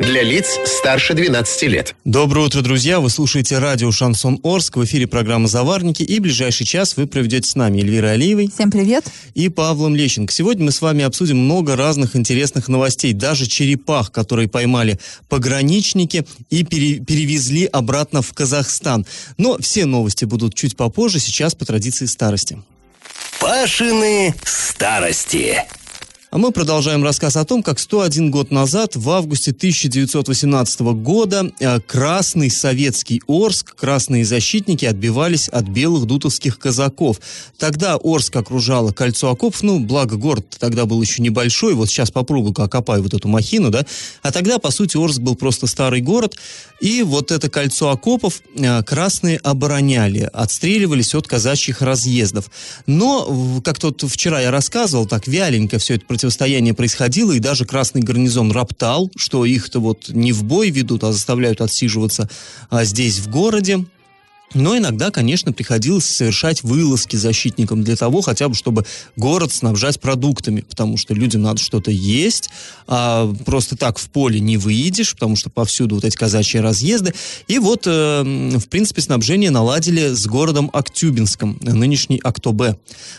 Для лиц старше 12 лет. Доброе утро, друзья! Вы слушаете радио «Шансон Орск». В эфире программа «Заварники». И ближайший час вы проведете с нами Эльвирой Алиевой. Всем привет! И Павлом Лещенко. Сегодня мы с вами обсудим много разных интересных новостей. Даже черепах, которые поймали пограничники и пере- перевезли обратно в Казахстан. Но все новости будут чуть попозже, сейчас по традиции старости. Пашины старости. А мы продолжаем рассказ о том, как 101 год назад, в августе 1918 года, э, Красный Советский Орск, красные защитники отбивались от белых дутовских казаков. Тогда Орск окружало кольцо окопов, ну, благо город тогда был еще небольшой, вот сейчас попробую-ка окопаю вот эту махину, да, а тогда, по сути, Орск был просто старый город, и вот это кольцо окопов э, красные обороняли, отстреливались от казачьих разъездов. Но, как тут вчера я рассказывал, так вяленько все это противостояние происходило, и даже красный гарнизон роптал, что их-то вот не в бой ведут, а заставляют отсиживаться а, здесь, в городе. Но иногда, конечно, приходилось совершать вылазки защитникам для того, хотя бы, чтобы город снабжать продуктами, потому что людям надо что-то есть, а просто так в поле не выйдешь, потому что повсюду вот эти казачьи разъезды. И вот, э, в принципе, снабжение наладили с городом Актюбинском, э, нынешний Актобе.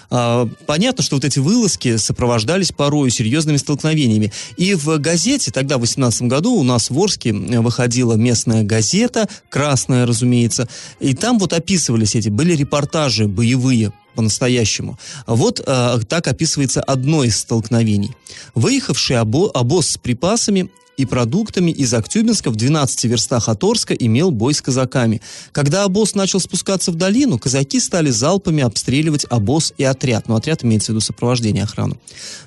А, Понятно, что вот эти вылазки сопровождались порою серьезными столкновениями. И в газете, тогда, в 18 году, у нас в Орске э, выходила местная газета, красная, разумеется, и там вот описывались эти, были репортажи боевые, по-настоящему. Вот э, так описывается одно из столкновений. Выехавший обо- обоз с припасами и продуктами из Актюбинска в 12 верстах от Орска имел бой с казаками. Когда обоз начал спускаться в долину, казаки стали залпами обстреливать обоз и отряд. Ну, отряд имеется в виду сопровождение охрану.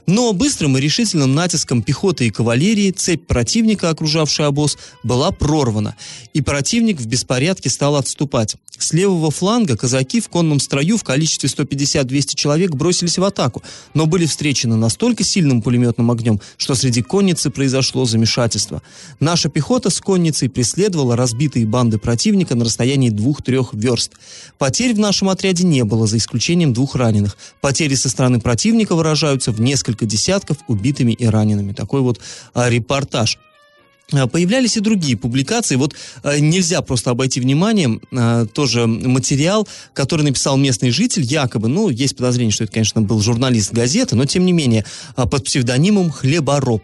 Но быстрым и решительным натиском пехоты и кавалерии цепь противника, окружавшая обоз, была прорвана, и противник в беспорядке стал отступать. С левого фланга казаки в конном строю в количестве 150-200 человек бросились в атаку, но были встречены настолько сильным пулеметным огнем, что среди конницы произошло замешательство. Наша пехота с конницей преследовала разбитые банды противника на расстоянии двух-трех верст. Потерь в нашем отряде не было, за исключением двух раненых. Потери со стороны противника выражаются в несколько десятков убитыми и ранеными. Такой вот а, репортаж. А, Появлялись и другие публикации. Вот э, нельзя просто обойти вниманием э, тоже материал, который написал местный житель, якобы, ну, есть подозрение, что это, конечно, был журналист газеты, но тем не менее, под псевдонимом Хлебороб.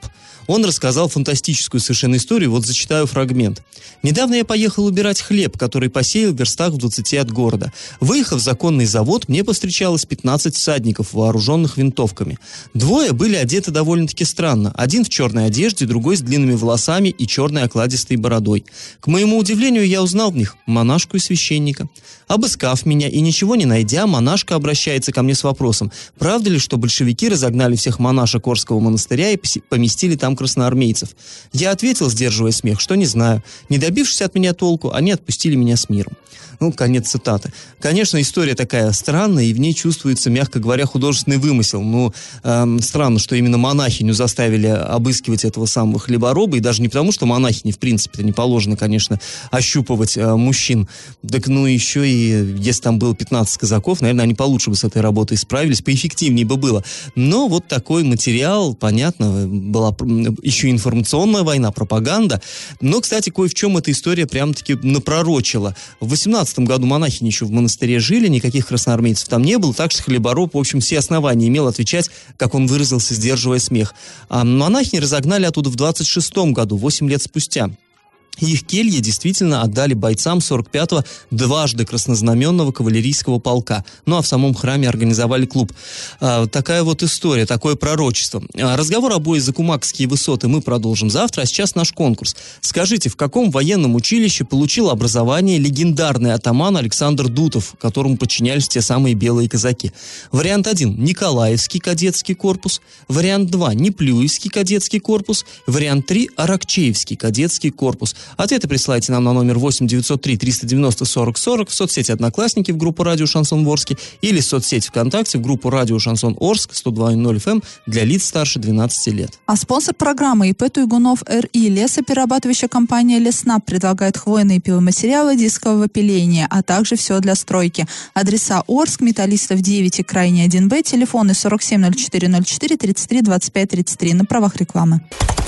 Он рассказал фантастическую совершенно историю, вот зачитаю фрагмент. «Недавно я поехал убирать хлеб, который посеял в верстах в 20 от города. Выехав в законный завод, мне повстречалось 15 всадников, вооруженных винтовками. Двое были одеты довольно-таки странно. Один в черной одежде, другой с длинными волосами и черной окладистой бородой. К моему удивлению, я узнал в них монашку и священника. Обыскав меня и ничего не найдя, монашка обращается ко мне с вопросом, правда ли, что большевики разогнали всех монашек Орского монастыря и поместили там красноармейцев? Я ответил, сдерживая смех, что не знаю. Не добившись от меня толку, они отпустили меня с миром. Ну, конец цитаты. Конечно, история такая странная, и в ней чувствуется, мягко говоря, художественный вымысел. Ну, эм, странно, что именно монахиню заставили обыскивать этого самого хлебороба, и даже не потому, что монахине, в принципе, не положено, конечно, ощупывать э, мужчин. Так, ну, еще и, если там было 15 казаков, наверное, они получше бы с этой работой справились, поэффективнее бы было. Но вот такой материал, понятно, была еще информационная война, пропаганда. Но, кстати, кое в чем эта история прям-таки напророчила. В 18 году монахини еще в монастыре жили, никаких красноармейцев там не было, так что Хлебороб, в общем, все основания имел отвечать, как он выразился, сдерживая смех. А монахини разогнали оттуда в 26 году, 8 лет спустя. Их кельи действительно отдали бойцам 45-го дважды краснознаменного кавалерийского полка. Ну а в самом храме организовали клуб. А, такая вот история, такое пророчество. А, разговор о бое за Кумакские высоты мы продолжим завтра, а сейчас наш конкурс. Скажите, в каком военном училище получил образование легендарный атаман Александр Дутов, которому подчинялись те самые белые казаки? Вариант 1 – Николаевский кадетский корпус. Вариант 2 – Неплюевский кадетский корпус. Вариант 3 – Аракчеевский кадетский корпус. Ответы присылайте нам на номер 8 903 390 40 40 в соцсети «Одноклассники» в группу «Радио Шансон Орске» или в соцсети ВКонтакте в группу «Радио Шансон Орск» 102.0 FM эм для лиц старше 12 лет. А спонсор программы ИП Туйгунов РИ лесоперерабатывающая компания «Леснаб» предлагает хвойные пиломатериалы дискового пиления, а также все для стройки. Адреса Орск, Металлистов 9 и Крайний 1Б, телефоны 470404 33 25 33 на правах рекламы.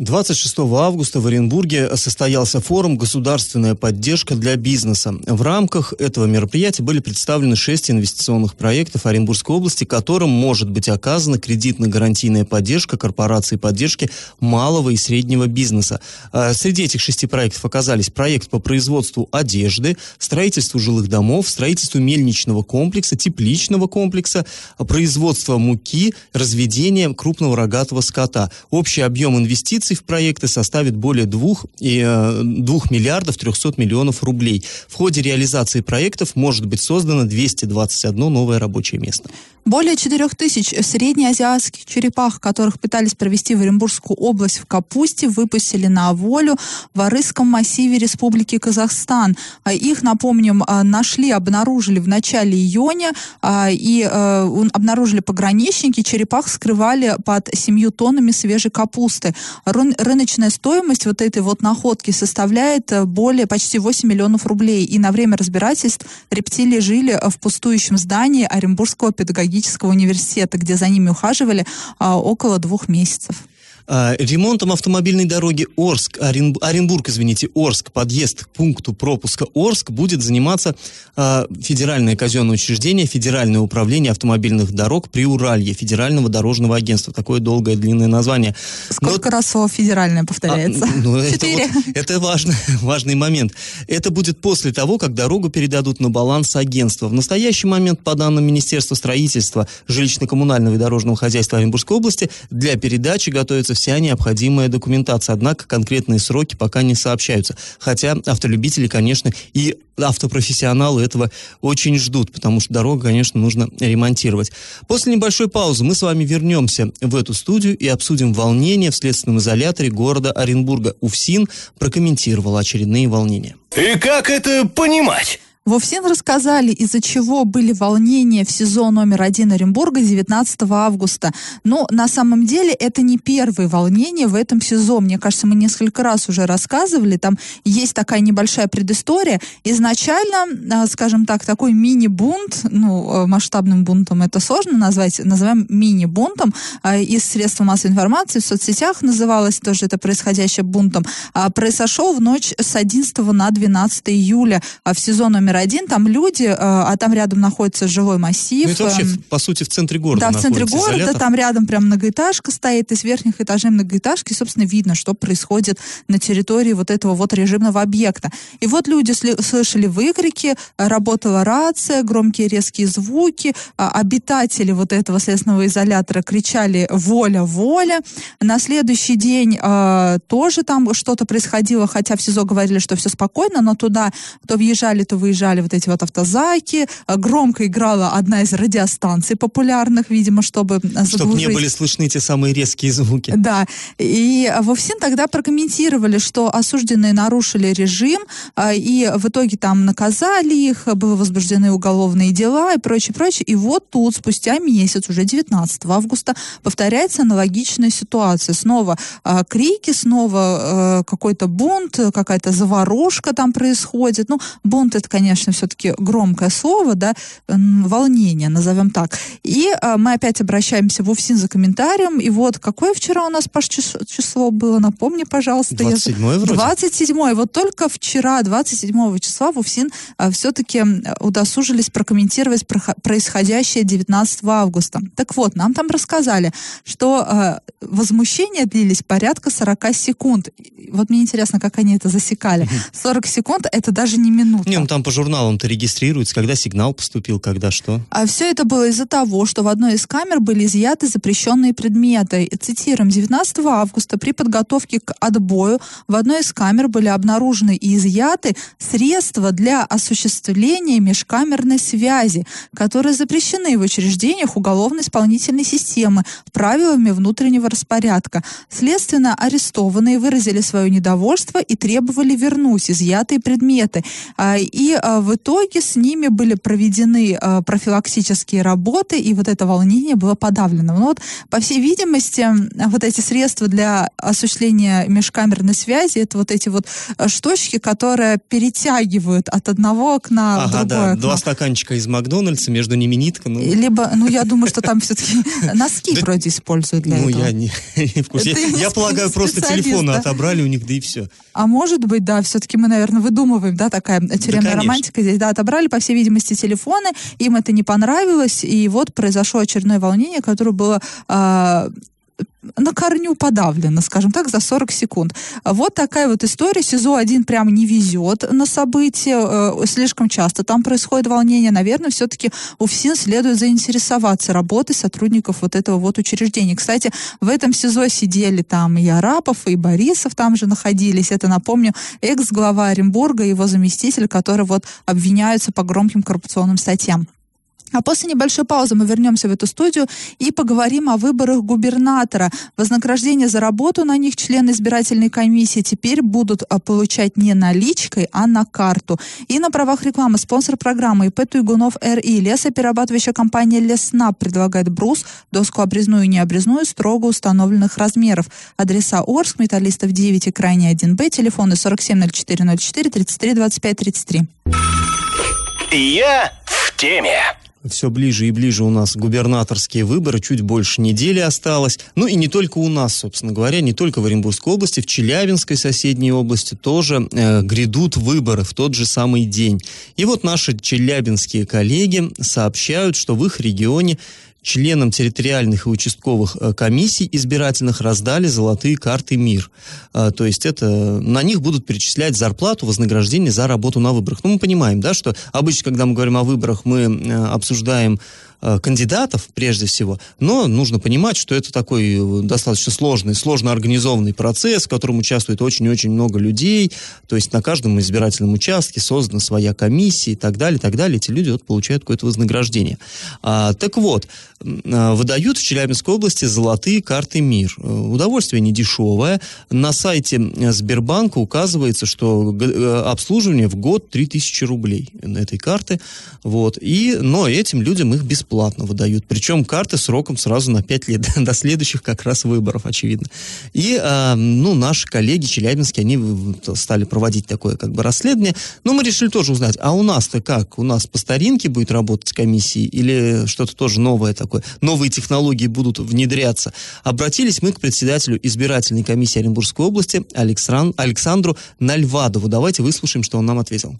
26 августа в Оренбурге состоялся форум «Государственная поддержка для бизнеса». В рамках этого мероприятия были представлены шесть инвестиционных проектов Оренбургской области, которым может быть оказана кредитно-гарантийная поддержка корпорации поддержки малого и среднего бизнеса. А среди этих шести проектов оказались проект по производству одежды, строительству жилых домов, строительству мельничного комплекса, тепличного комплекса, производство муки, разведение крупного рогатого скота. Общий объем инвестиций инвестиций в проекты составит более 2, 2 э, миллиардов 300 миллионов рублей. В ходе реализации проектов может быть создано 221 новое рабочее место. Более 4 тысяч среднеазиатских черепах, которых пытались провести в Оренбургскую область в Капусте, выпустили на волю в Арысском массиве Республики Казахстан. А их, напомним, а, нашли, обнаружили в начале июня а, и э, обнаружили пограничники. Черепах скрывали под 7 тоннами свежей капусты рыночная стоимость вот этой вот находки составляет э, более почти 8 миллионов рублей. И на время разбирательств рептилии жили в пустующем здании Оренбургского педагогического университета, где за ними ухаживали а, около двух месяцев. А, ремонтом автомобильной дороги Орск, Орен, Оренбург, извините, Орск, подъезд к пункту пропуска Орск будет заниматься э, федеральное казенное учреждение, Федеральное управление автомобильных дорог при Уралье, Федерального дорожного агентства. Такое долгое, длинное название. Сколько Но, раз слово федеральное повторяется? А, ну, Четыре. Это, вот, это важный, важный момент. Это будет после того, как дорогу передадут на баланс агентства. В настоящий момент, по данным Министерства строительства, жилищно-коммунального и дорожного хозяйства Оренбургской области, для передачи готовится вся необходимая документация. Однако конкретные сроки пока не сообщаются. Хотя автолюбители, конечно, и автопрофессионалы этого очень ждут, потому что дорогу, конечно, нужно ремонтировать. После небольшой паузы мы с вами вернемся в эту студию и обсудим волнения в следственном изоляторе города Оренбурга. УФСИН прокомментировал очередные волнения. И как это понимать? В ОФСИН рассказали, из-за чего были волнения в СИЗО номер один Оренбурга 19 августа. Но на самом деле это не первые волнения в этом СИЗО. Мне кажется, мы несколько раз уже рассказывали. Там есть такая небольшая предыстория. Изначально, а, скажем так, такой мини-бунт, ну, э, масштабным бунтом это сложно назвать, называем мини-бунтом, а, из средств массовой информации в соцсетях называлось тоже это происходящее бунтом, а, произошел в ночь с 11 на 12 июля в СИЗО номер номер один, там люди, э, а там рядом находится жилой массив. Ну, это вообще, эм, по сути, в центре города Да, в центре города, изолятор. там рядом прям многоэтажка стоит, из верхних этажей многоэтажки, собственно, видно, что происходит на территории вот этого вот режимного объекта. И вот люди слышали выкрики, работала рация, громкие резкие звуки, а, обитатели вот этого следственного изолятора кричали «воля, воля». На следующий день э, тоже там что-то происходило, хотя в СИЗО говорили, что все спокойно, но туда то въезжали, то выезжали приезжали вот эти вот автозаки, э, громко играла одна из радиостанций популярных, видимо, чтобы заглушить. Чтобы не были слышны те самые резкие звуки. Да, и Вовсин тогда прокомментировали, что осужденные нарушили режим, э, и в итоге там наказали их, были возбуждены уголовные дела и прочее, прочее. И вот тут, спустя месяц, уже 19 августа, повторяется аналогичная ситуация. Снова э, крики, снова какой-то бунт, какая-то заварушка там происходит. Ну, бунт это, конечно, конечно, все-таки громкое слово, да, волнение, назовем так. И а, мы опять обращаемся в УФСИН за комментарием. И вот какое вчера у нас, Паш, число было? Напомни, пожалуйста. 27 вроде. 27 Вот только вчера, 27 числа, в УФСИН а, все-таки удосужились прокомментировать происходящее 19 августа. Так вот, нам там рассказали, что а, возмущения длились порядка 40 секунд. Вот мне интересно, как они это засекали. 40 секунд — это даже не минута. Не, ну там по журналам-то регистрируется, когда сигнал поступил, когда что? А все это было из-за того, что в одной из камер были изъяты запрещенные предметы. Цитируем, 19 августа при подготовке к отбою в одной из камер были обнаружены и изъяты средства для осуществления межкамерной связи, которые запрещены в учреждениях уголовно-исполнительной системы правилами внутреннего распорядка. Следственно, арестованные выразили свое недовольство и требовали вернуть изъятые предметы. А, и а, в итоге с ними были проведены а, профилактические работы, и вот это волнение было подавлено. Ну вот, по всей видимости, вот эти средства для осуществления межкамерной связи, это вот эти вот штучки, которые перетягивают от одного окна ага, в другое да, окно. два стаканчика из Макдональдса, между ними нитка. Ну... Либо, ну я думаю, что там все-таки носки вроде используют для этого. Ну я не в курсе. Я полагаю, просто телефоны отобрали у них, да и все. А может быть, да, все-таки мы, наверное, выдумываем, да, такая тюремная да, романтика здесь, да, отобрали, по всей видимости, телефоны, им это не понравилось, и вот произошло очередное волнение, которое было э, на корню подавлено, скажем так, за 40 секунд. Вот такая вот история. СИЗО-1 прям не везет на события. Э, слишком часто там происходит волнение. Наверное, все-таки у ФСИН следует заинтересоваться работой сотрудников вот этого вот учреждения. Кстати, в этом СИЗО сидели там и Арапов, и Борисов там же находились. Это, напомню, экс-глава Оренбурга, его заместитель, который вот обвиняются по громким коррупционным статьям. А после небольшой паузы мы вернемся в эту студию и поговорим о выборах губернатора. Вознаграждение за работу на них члены избирательной комиссии теперь будут а, получать не наличкой, а на карту. И на правах рекламы спонсор программы ИП Туйгунов РИ. Лесоперерабатывающая компания Леснап предлагает брус, доску обрезную и необрезную строго установленных размеров. Адреса Орск, Металлистов 9 и Крайний 1Б, телефоны 470404 33 25 33. Я в теме все ближе и ближе у нас губернаторские выборы, чуть больше недели осталось. Ну и не только у нас, собственно говоря, не только в Оренбургской области, в Челябинской соседней области тоже э, грядут выборы в тот же самый день. И вот наши челябинские коллеги сообщают, что в их регионе членам территориальных и участковых э, комиссий избирательных раздали золотые карты МИР. А, то есть это на них будут перечислять зарплату, вознаграждение за работу на выборах. Ну, мы понимаем, да, что обычно, когда мы говорим о выборах, мы э, обсуждаем кандидатов, прежде всего, но нужно понимать, что это такой э, достаточно сложный, сложно организованный процесс, в котором участвует очень очень много людей, то есть на каждом избирательном участке создана своя комиссия и так далее, и так далее. Эти люди вот получают какое-то вознаграждение. А, так вот, э, выдают в Челябинской области золотые карты МИР. Удовольствие не дешевое. На сайте Сбербанка указывается, что обслуживание в год 3000 рублей на этой карты. Вот. И, но этим людям их бесплатно бесплатно выдают. Причем карты сроком сразу на 5 лет, до следующих как раз выборов, очевидно. И, э, ну, наши коллеги челябинские, они стали проводить такое как бы расследование. Но мы решили тоже узнать, а у нас-то как? У нас по старинке будет работать комиссии или что-то тоже новое такое? Новые технологии будут внедряться? Обратились мы к председателю избирательной комиссии Оренбургской области Александру Нальвадову. Давайте выслушаем, что он нам ответил.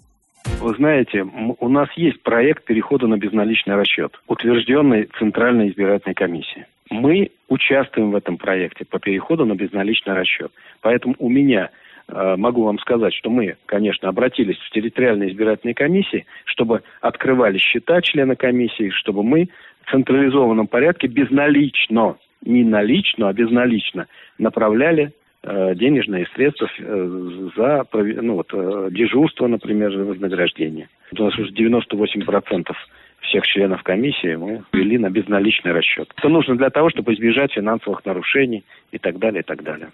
Вы знаете, у нас есть проект перехода на безналичный расчет, утвержденный Центральной избирательной комиссией. Мы участвуем в этом проекте по переходу на безналичный расчет. Поэтому у меня э, могу вам сказать, что мы, конечно, обратились в территориальные избирательные комиссии, чтобы открывали счета члена комиссии, чтобы мы в централизованном порядке безналично, не налично, а безналично направляли денежные средства э, за ну, вот, э, дежурство, например, вознаграждение. У нас уже 98% всех членов комиссии мы ввели на безналичный расчет. Это нужно для того, чтобы избежать финансовых нарушений и так далее, и так далее.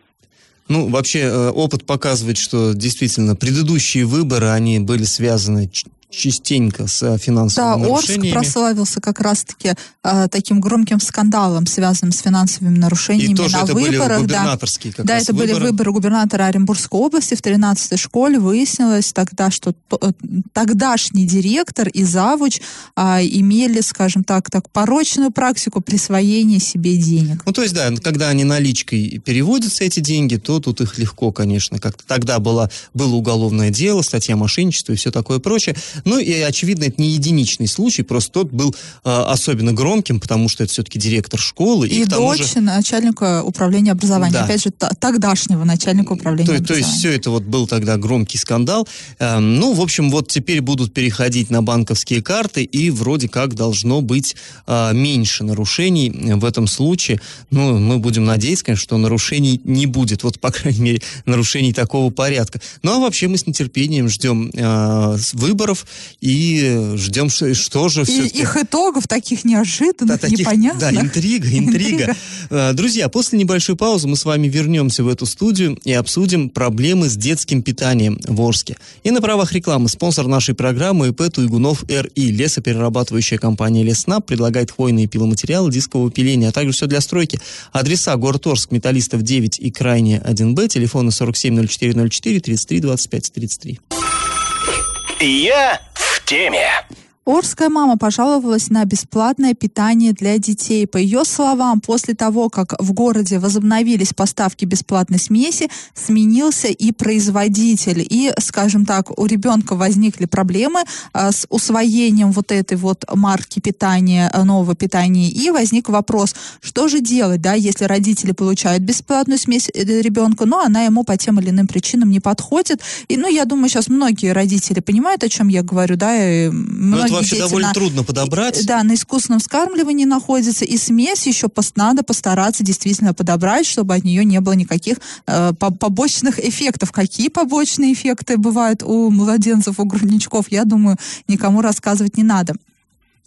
Ну, вообще, опыт показывает, что действительно предыдущие выборы, они были связаны частенько с э, финансовыми да, нарушениями. Орск прославился как раз-таки э, таким громким скандалом, связанным с финансовыми нарушениями И тоже на это выборах. Были губернаторские да, да это выборы. были выборы губернатора Оренбургской области в 13-й школе. Выяснилось тогда, что э, тогдашний директор и завуч э, имели, скажем так, так, порочную практику присвоения себе денег. Ну, то есть, да, когда они наличкой переводятся, эти деньги, то тут их легко, конечно, как-то. Тогда было, было уголовное дело, статья мошенничества и все такое прочее. Ну и, очевидно, это не единичный случай, просто тот был э, особенно громким, потому что это все-таки директор школы. И, и дочь же... начальника управления образования, да. опять же, тогдашнего начальника управления то, образования. То есть все это вот был тогда громкий скандал. Э, ну, в общем, вот теперь будут переходить на банковские карты, и вроде как должно быть э, меньше нарушений в этом случае. Ну, мы будем надеяться, конечно, что нарушений не будет, вот, по крайней мере, нарушений такого порядка. Ну, а вообще мы с нетерпением ждем э, выборов и ждем, что, же все их итогов таких неожиданных, да, таких, непонятных. Да, интрига, интрига. Э, друзья, после небольшой паузы мы с вами вернемся в эту студию и обсудим проблемы с детским питанием в Орске. И на правах рекламы спонсор нашей программы ИП Туйгунов РИ, лесоперерабатывающая компания Леснаб, предлагает хвойные пиломатериалы дискового пиления, а также все для стройки. Адреса город Орск, Металлистов 9 и Крайне 1Б, телефоны 470404 33 25 33. Я в теме. Орская мама пожаловалась на бесплатное питание для детей. По ее словам, после того, как в городе возобновились поставки бесплатной смеси, сменился и производитель. И, скажем так, у ребенка возникли проблемы а, с усвоением вот этой вот марки питания, а, нового питания. И возник вопрос, что же делать, да, если родители получают бесплатную смесь э, ребенка, но она ему по тем или иным причинам не подходит. И, ну, я думаю, сейчас многие родители понимают, о чем я говорю, да, и многие вообще довольно трудно подобрать. Да, на искусственном вскармливании находится, и смесь еще надо постараться действительно подобрать, чтобы от нее не было никаких э, побочных эффектов. Какие побочные эффекты бывают у младенцев, у грудничков, я думаю, никому рассказывать не надо.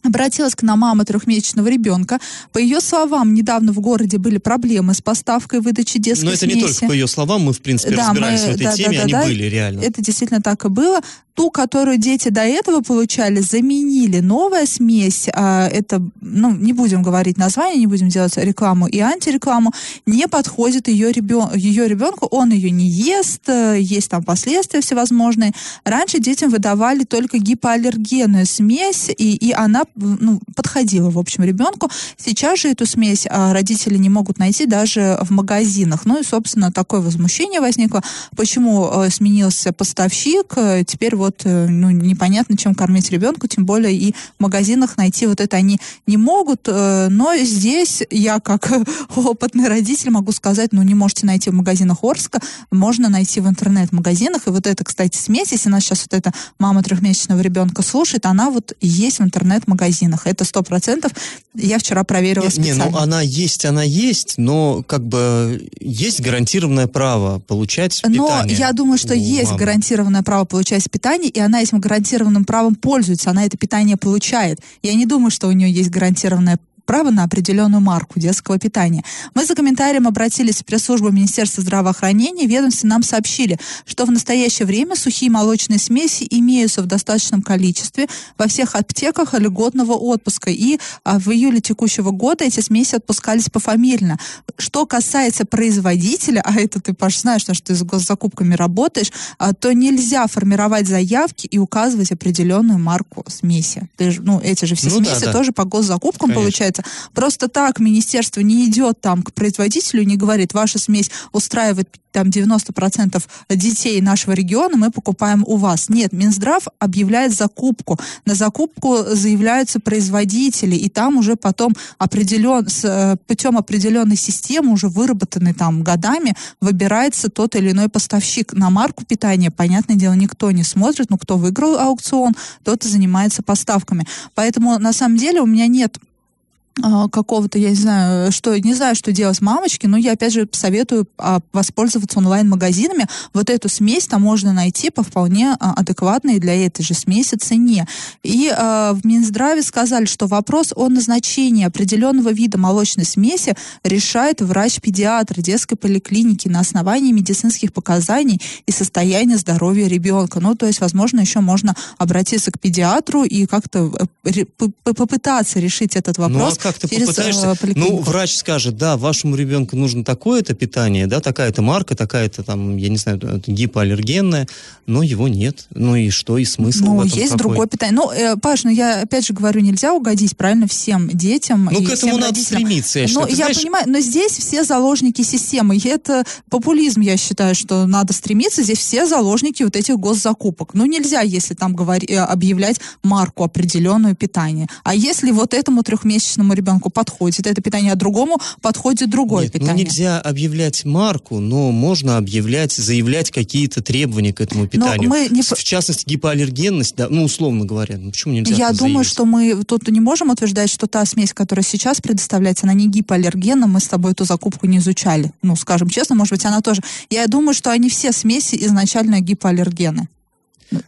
Обратилась к нам мама трехмесячного ребенка. По ее словам, недавно в городе были проблемы с поставкой выдачи детской Но это смеси. не только по ее словам, мы, в принципе, да, разбираемся мы, в этой да, теме, да, да, они да, были реально. Это действительно так и было ту, которую дети до этого получали, заменили новая смесь. А, это, ну, не будем говорить название, не будем делать рекламу и антирекламу. Не подходит ее, ребен, ее ребенку, он ее не ест, э, есть там последствия всевозможные. Раньше детям выдавали только гипоаллергенную смесь, и, и она ну, подходила, в общем, ребенку. Сейчас же эту смесь а, родители не могут найти даже в магазинах. Ну и, собственно, такое возмущение возникло. Почему э, сменился поставщик? Э, теперь вот э, ну, непонятно, чем кормить ребенка, тем более и в магазинах найти вот это они не могут. Но здесь я, как опытный родитель, могу сказать, ну, не можете найти в магазинах Орска, можно найти в интернет-магазинах. И вот это, кстати, смесь, если нас сейчас вот эта мама трехмесячного ребенка слушает, она вот есть в интернет-магазинах. Это сто процентов. Я вчера проверила не, специально. Не, ну она есть, она есть, но как бы есть гарантированное право получать питание. Но я думаю, что есть мамы. гарантированное право получать питание, и она этим гарантированным правом пользуется, она это питание получает. Я не думаю, что у нее есть гарантированное право на определенную марку детского питания. Мы за комментарием обратились в пресс-службу Министерства здравоохранения. Ведомстве нам сообщили, что в настоящее время сухие молочные смеси имеются в достаточном количестве во всех аптеках льготного отпуска. И а, в июле текущего года эти смеси отпускались пофамильно. Что касается производителя, а это ты, Паш, знаешь, что ты с госзакупками работаешь, а, то нельзя формировать заявки и указывать определенную марку смеси. Ты ну, эти же все ну, смеси да, да. тоже по госзакупкам Конечно. получаются получается. Просто так министерство не идет там к производителю не говорит, ваша смесь устраивает там 90% детей нашего региона мы покупаем у вас. Нет, Минздрав объявляет закупку. На закупку заявляются производители, и там уже потом определен, с, э, путем определенной системы, уже выработанной там годами, выбирается тот или иной поставщик. На марку питания, понятное дело, никто не смотрит, но кто выиграл аукцион, тот и занимается поставками. Поэтому, на самом деле, у меня нет какого-то, я не знаю, что, не знаю, что делать мамочки, но я, опять же, советую а, воспользоваться онлайн-магазинами. Вот эту смесь там можно найти по вполне а, адекватной для этой же смеси цене. И а, в Минздраве сказали, что вопрос о назначении определенного вида молочной смеси решает врач-педиатр детской поликлиники на основании медицинских показаний и состояния здоровья ребенка. Ну, то есть, возможно, еще можно обратиться к педиатру и как-то э, попытаться решить этот вопрос. Ну, а как-то через попытаешься, э, поликлинику. ну, врач скажет, да, вашему ребенку нужно такое-то питание, да, такая-то марка, такая-то там, я не знаю, э, гипоаллергенная, но его нет. Ну и что, и смысл в Ну, этом есть какой? другое питание. Ну, э, Паш, ну я опять же говорю, нельзя угодить правильно всем детям Ну, и к этому всем надо родителям. стремиться, я Ну, считаю. Ты я знаешь, понимаю, но здесь все заложники системы. И это популизм, я считаю, что надо стремиться. Здесь все заложники вот этих госзакупок. Ну, нельзя, если там говори, э, объявлять марку определенную питания. А если вот этому трехмесячному ребенку подходит это питание, а другому подходит другое Нет, ну питание. нельзя объявлять марку, но можно объявлять, заявлять какие-то требования к этому питанию. мы не В, частности, гипоаллергенность, да, ну, условно говоря. Ну, почему нельзя Я думаю, заявить? что мы тут не можем утверждать, что та смесь, которая сейчас предоставляется, она не гипоаллергенна. Мы с тобой эту закупку не изучали. Ну, скажем честно, может быть, она тоже. Я думаю, что они все смеси изначально гипоаллергены.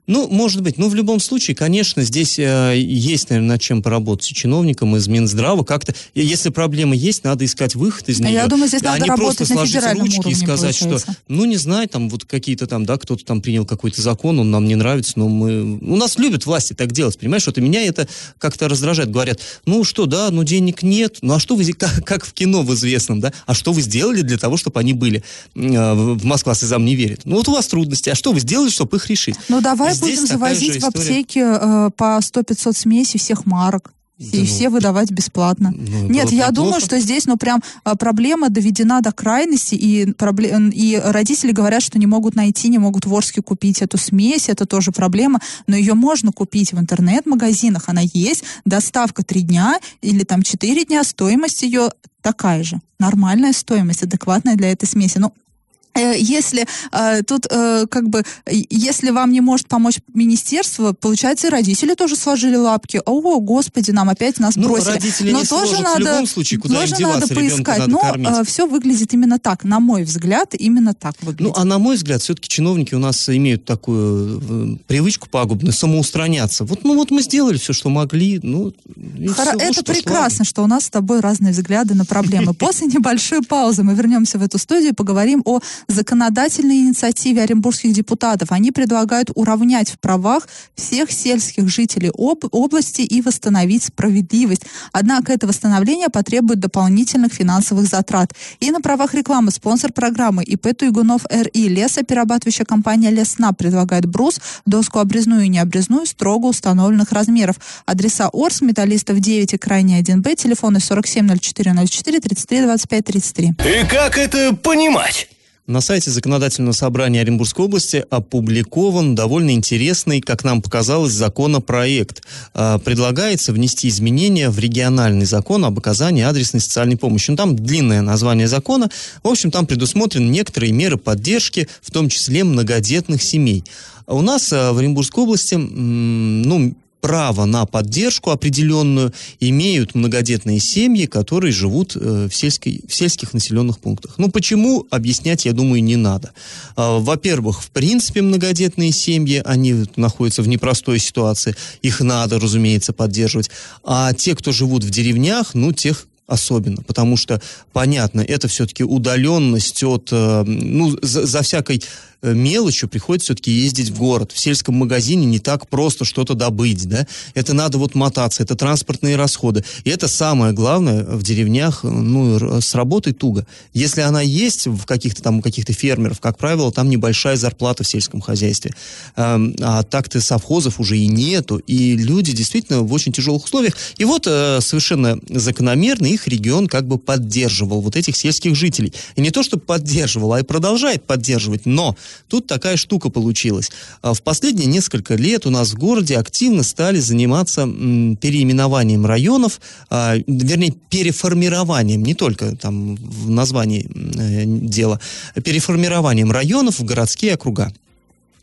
Ну, может быть. Ну, в любом случае, конечно, здесь э, есть, наверное, над чем поработать чиновникам из Минздрава. Как-то, и если проблема есть, надо искать выход из А нее. я думаю, здесь а надо не работать просто сложить ручки и сказать, получается. что, ну, не знаю, там вот какие-то там, да, кто-то там принял какой-то закон, он нам не нравится, но мы... У нас любят власти так делать, понимаешь? Вот и меня это как-то раздражает. Говорят, ну что, да, ну денег нет, ну а что вы, как, как в кино в известном, да? А что вы сделали для того, чтобы они были? Э, в Москва слезам не верит. Ну вот у вас трудности, а что вы сделали, чтобы их решить? Ну, давай Здесь будем завозить в аптеке э, по 100-500 смесей всех марок. Да и ну, все выдавать бесплатно. ну, Нет, я думаю, что здесь, ну, прям а, проблема доведена до крайности, и, пробле- и родители говорят, что не могут найти, не могут в Орске купить эту смесь, это тоже проблема, но ее можно купить в интернет-магазинах, она есть, доставка три дня или там четыре дня, стоимость ее такая же, нормальная стоимость, адекватная для этой смеси. Ну, э, если э, тут э, как бы э, если вам не может помочь министерство, получается и родители тоже сложили лапки. О, господи, нам опять нас Ну, бросили. родители Но не тоже сложат в надо, любом случае, куда им тоже деваться, надо поискать. надо Но кормить. все выглядит именно так, на мой взгляд, именно так Ну, выглядит. а на мой взгляд, все-таки чиновники у нас имеют такую э, привычку пагубную самоустраняться. Вот, ну вот мы сделали все, что могли, ну всё, вот Это что, прекрасно, что у нас с тобой разные взгляды на проблемы. После небольшой паузы мы вернемся в эту студию и поговорим о законодательной инициативе оренбургских депутатов. Они предлагают уравнять в правах всех сельских жителей об- области и восстановить справедливость. Однако это восстановление потребует дополнительных финансовых затрат. И на правах рекламы спонсор программы ИП Туйгунов РИ лесоперерабатывающая компания Лесна предлагает брус, доску обрезную и необрезную строго установленных размеров. Адреса Орск, Металлистов 9 и Крайний 1Б, телефоны 470404 33 25 33. И как это понимать? На сайте Законодательного собрания Оренбургской области опубликован довольно интересный, как нам показалось, законопроект. А, Предлагается внести изменения в региональный закон об оказании адресной социальной помощи. Ну, там длинное название закона. В общем, там предусмотрены некоторые меры поддержки, в том числе многодетных семей. А У нас а, в Оренбургской области, ну, право на поддержку определенную имеют многодетные семьи, которые живут э, в, сельской, в сельских населенных пунктах. Ну, почему, объяснять, я думаю, не надо. А, Во-первых, в принципе, многодетные семьи, они находятся в непростой ситуации, их надо, разумеется, поддерживать. А те, кто живут в деревнях, ну, тех особенно, потому что, понятно, это все-таки удаленность от, э, ну, за, за всякой мелочью приходится все-таки ездить в город. В сельском магазине не так просто что-то добыть, да. Это надо вот мотаться, это транспортные расходы. И это самое главное в деревнях, э, ну, с работой туго. Если она есть в каких-то там, у каких-то фермеров, как правило, там небольшая зарплата в сельском хозяйстве. Эм, А так-то совхозов уже и нету, и люди действительно в очень тяжелых условиях. И вот э, совершенно закономерно их регион как бы поддерживал вот этих сельских жителей. И не то, что поддерживал, а и продолжает поддерживать. Но тут такая штука получилась. А В последние несколько лет у нас в городе активно стали заниматься переименованием районов, а, вернее, переформированием, не только там в названии э, дело, переформированием районов в городские округа.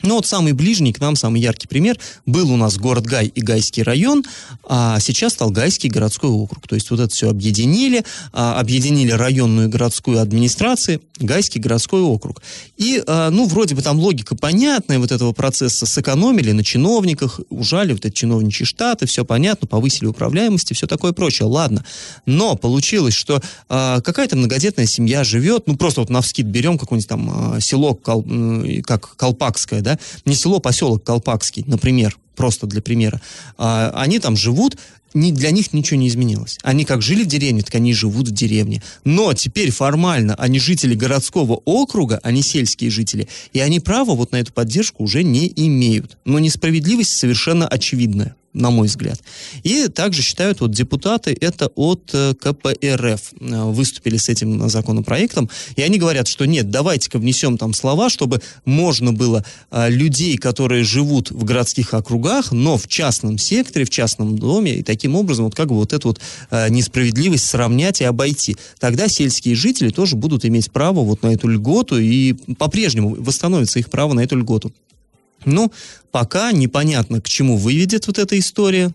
Ну вот самый ближний к нам, самый яркий пример, был у нас город Гай и Гайский район, а сейчас стал Гайский городской округ. То есть вот это все объединили, а, объединили районную и городскую администрации, Гайский городской округ. И, а, ну, вроде бы там логика понятная вот этого процесса, сэкономили на чиновниках, ужали вот эти чиновничьи штаты, все понятно, повысили управляемость и все такое прочее. Ладно. Но получилось, что а, какая-то многодетная семья живет, ну, просто вот на вскид берем какое-нибудь там а, село, Кол- как Колпакское, да, не село, поселок Колпакский, например, просто для примера, а, они там живут, ни, для них ничего не изменилось. Они как жили в деревне, так они живут в деревне. Но теперь формально они жители городского округа, они сельские жители, и они права вот на эту поддержку уже не имеют. Но несправедливость совершенно очевидная на мой взгляд. И также считают вот депутаты, это от э, КПРФ э, выступили с этим законопроектом, и они говорят, что нет, давайте-ка внесем там слова, чтобы можно было э, людей, которые живут в городских округах, но в частном секторе, в частном доме, и таким образом вот как бы вот эту вот несправедливость сравнять и обойти. Тогда сельские жители тоже будут иметь право вот на эту льготу, и по-прежнему восстановится их право на эту льготу. Ну, пока непонятно, к чему выведет вот эта история.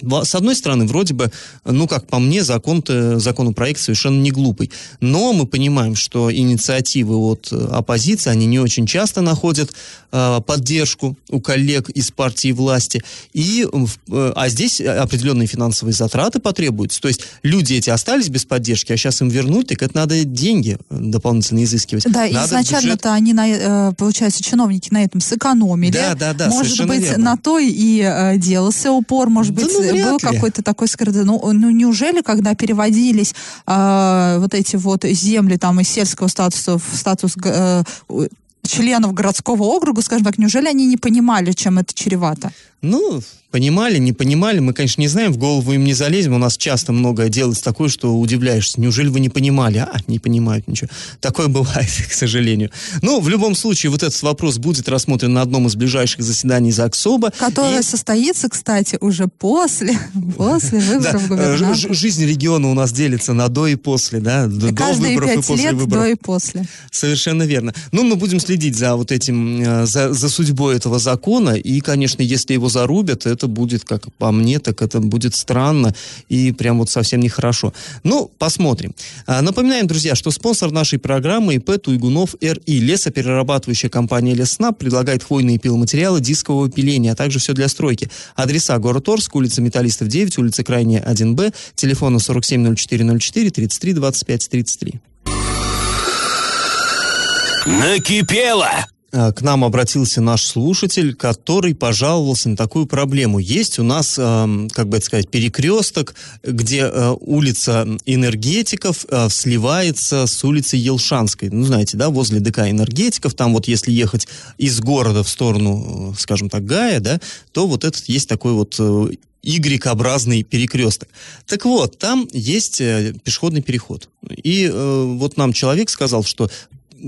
С одной стороны, вроде бы, ну, как по мне, закон законопроект совершенно не глупый. Но мы понимаем, что инициативы от э, оппозиции, они не очень часто находят э, поддержку у коллег из партии власти. И, э, а здесь определенные финансовые затраты потребуются. То есть люди эти остались без поддержки, а сейчас им вернуть, так это надо деньги дополнительно изыскивать. Да, надо изначально-то бюджет... они, на, э, получается, чиновники на этом сэкономили. Да, да, да, Может быть, верно. на то и э, делался упор, может да, быть, ну, был какой-то такой скрытый. Ну, ну, неужели, когда переводились э, вот эти вот земли там из сельского статуса в статус э, членов городского округа, скажем так, неужели они не понимали, чем это чревато? Ну, Понимали, не понимали, мы, конечно, не знаем, в голову им не залезем. У нас часто многое делается такое, что удивляешься. Неужели вы не понимали? А, не понимают ничего. Такое бывает, к сожалению. Ну, в любом случае, вот этот вопрос будет рассмотрен на одном из ближайших заседаний ЗАГСОБа. Которое и... состоится, кстати, уже после, после выборов да, губернатора. Жизнь региона у нас делится на до и после, да? До, выборов и после выборов. до и после. Совершенно верно. Ну, мы будем следить за вот этим, э, за судьбой этого закона. И, конечно, если его зарубят, это будет как по мне, так это будет странно и прям вот совсем нехорошо. Ну, посмотрим. А, напоминаем, друзья, что спонсор нашей программы ИП Туйгунов РИ. Лесоперерабатывающая компания Леснаб предлагает хвойные пиломатериалы дискового пиления, а также все для стройки. Адреса город Орск, улица Металлистов 9, улица Крайняя 1Б, телефона 470404 33 25 33. Накипело! Э, к нам обратился наш слушатель, который пожаловался на такую проблему. Есть у нас, э, как бы это сказать, перекресток, где э, улица энергетиков сливается с улицей Елшанской. Ну, знаете, да, возле ДК энергетиков, там вот если ехать из города в сторону, скажем так, Гая, да, то вот этот есть такой вот Y-образный перекресток. Так вот, там есть пешеходный переход. И э, вот нам человек сказал, что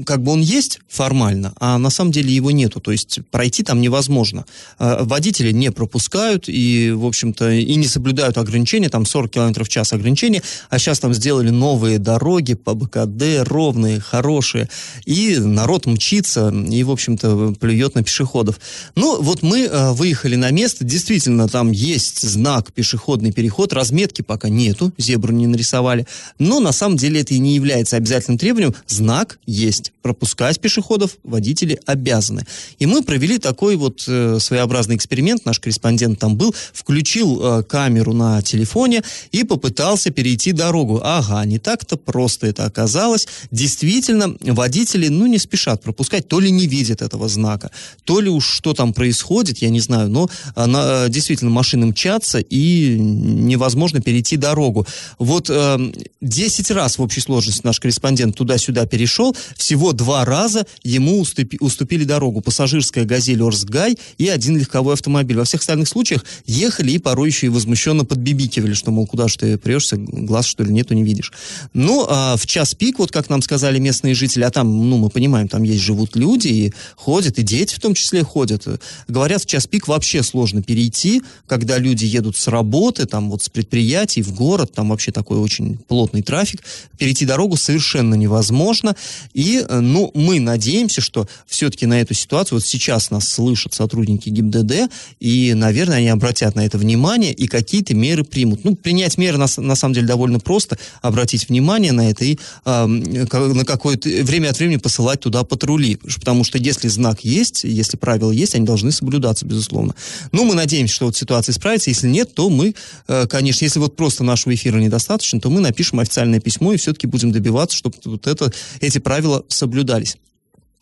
как бы он есть формально, а на самом деле его нету. То есть пройти там невозможно. А, водители не пропускают и, в общем-то, и не соблюдают ограничения, там 40 км в час ограничения, а сейчас там сделали новые дороги по БКД, ровные, хорошие, и народ мчится и, в общем-то, плюет на пешеходов. Ну, вот мы э, выехали на место, действительно, там есть знак пешеходный переход, разметки пока нету, зебру не нарисовали, но на самом деле это и не является обязательным требованием, знак есть есть пропускать пешеходов водители обязаны. И мы провели такой вот э, своеобразный эксперимент, наш корреспондент там был, включил э, камеру на телефоне и попытался перейти дорогу. Ага, не так-то просто это оказалось. Действительно, водители, ну, не спешат пропускать, то ли не видят этого знака, то ли уж что там происходит, я не знаю, но она, э, действительно машины мчатся и невозможно перейти дорогу. Вот э, 10 раз в общей сложности наш корреспондент туда-сюда перешел, всего два раза ему уступи, уступили дорогу. Пассажирская «Газель Орсгай» и один легковой автомобиль. Во всех остальных случаях ехали и порой еще и возмущенно подбибикивали, что, мол, куда же ты прешься, глаз, что ли, нету, не видишь. Ну, а в час пик, вот как нам сказали местные жители, а там, ну, мы понимаем, там есть живут люди и ходят, и дети в том числе ходят. Говорят, в час пик вообще сложно перейти, когда люди едут с работы, там вот с предприятий в город, там вообще такой очень плотный трафик. Перейти дорогу совершенно невозможно. И Ну, мы надеемся, что все-таки на эту ситуацию, вот сейчас нас слышат сотрудники ГИБДД, и, наверное, они обратят на это внимание и какие-то меры примут. Ну, принять меры на, на самом деле довольно просто, обратить внимание на это и э, на какое-то время от времени посылать туда патрули, потому что если знак есть, если правила есть, они должны соблюдаться, безусловно. Ну, мы надеемся, что вот ситуация исправится, если нет, то мы, э, конечно, если вот просто нашего эфира недостаточно, то мы напишем официальное письмо и все-таки будем добиваться, чтобы вот это, эти правила соблюдались.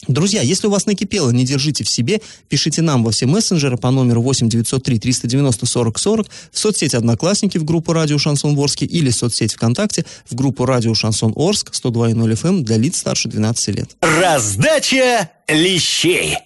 Друзья, если у вас накипело, не держите в себе, пишите нам во все мессенджеры по номеру 8 903 390 40 40, в соцсети Одноклассники в группу Радио Шансон Орске или в соцсети ВКонтакте в группу Радио Шансон Орск 102.0 FM эм для лиц старше 12 лет. Раздача лещей.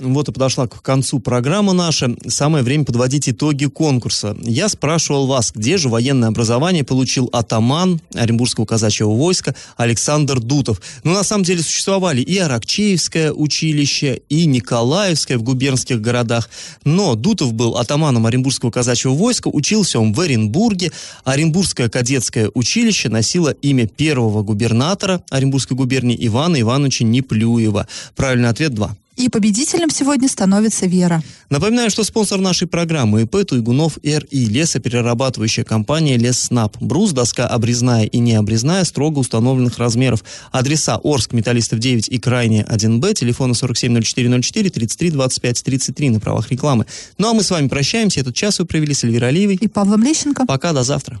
Вот и подошла к концу программа наша. Самое время подводить итоги конкурса. Я спрашивал вас, где же военное образование получил атаман Оренбургского казачьего войска Александр Дутов. Ну, на самом деле, существовали и Аракчеевское училище, и Николаевское в губернских городах. Но Дутов был атаманом Оренбургского казачьего войска, учился он в Оренбурге. Оренбургское кадетское училище носило имя первого губернатора Оренбургской губернии Ивана Ивановича Неплюева. Правильный ответ 2. И победителем сегодня становится Вера. Напоминаю, что спонсор нашей программы ИП Туйгунов РИ, лесоперерабатывающая компания Лесснаб. Брус, доска обрезная и необрезная, строго установленных размеров. Адреса Орск, Металлистов 9 и Крайне 1Б, телефоны 470404 33 25 33 на правах рекламы. Ну а мы с вами прощаемся. Этот час вы провели с Эльвирой Алиевой. И Павлом Лещенко. Пока, до завтра.